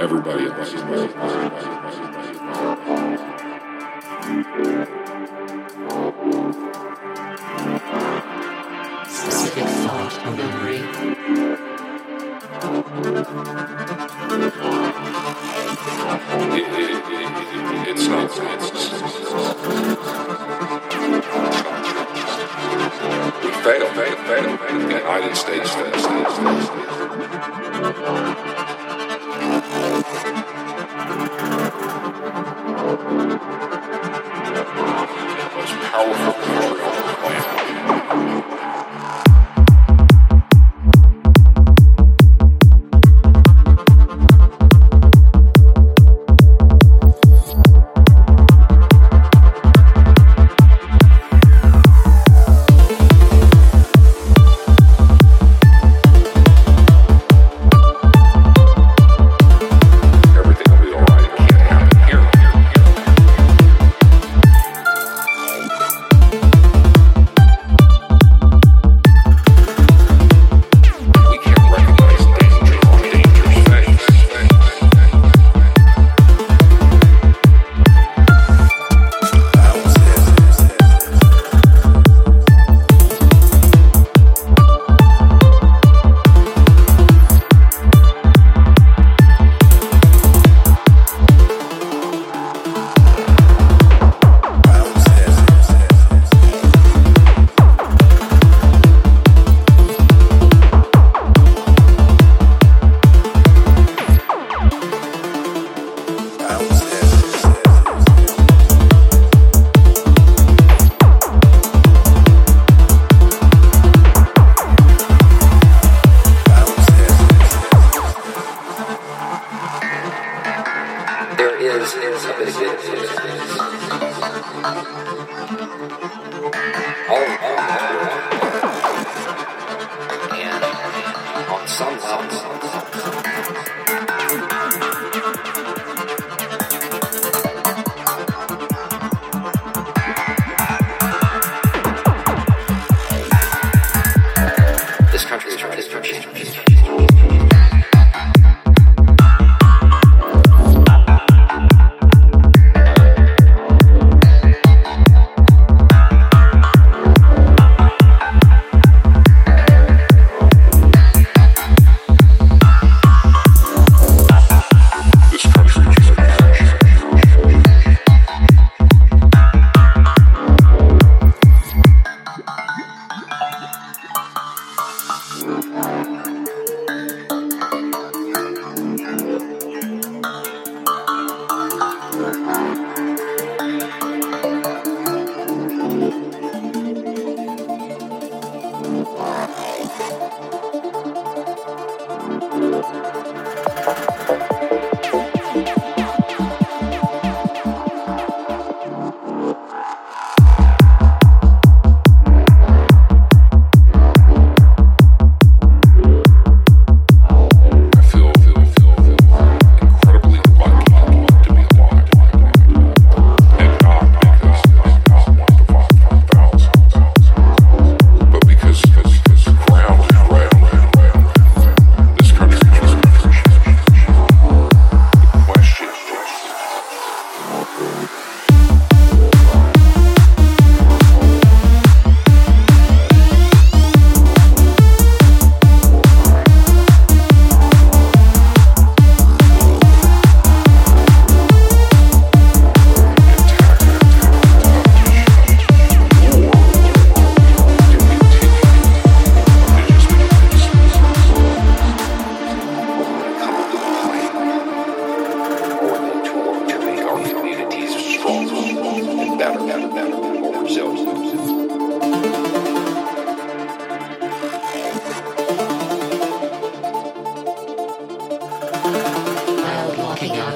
everybody. Specific thought or memory. It, it, it, it's not. We failed, failed, failed. Alfa. Is a bit of good news. All of them And on some level,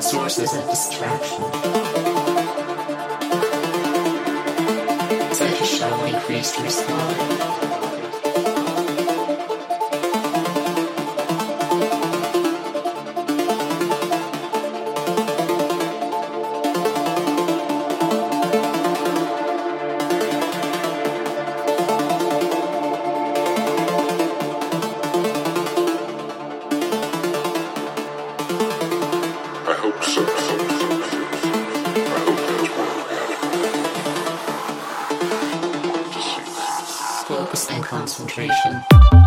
Sources of distraction. Such as show increased respond. And concentration.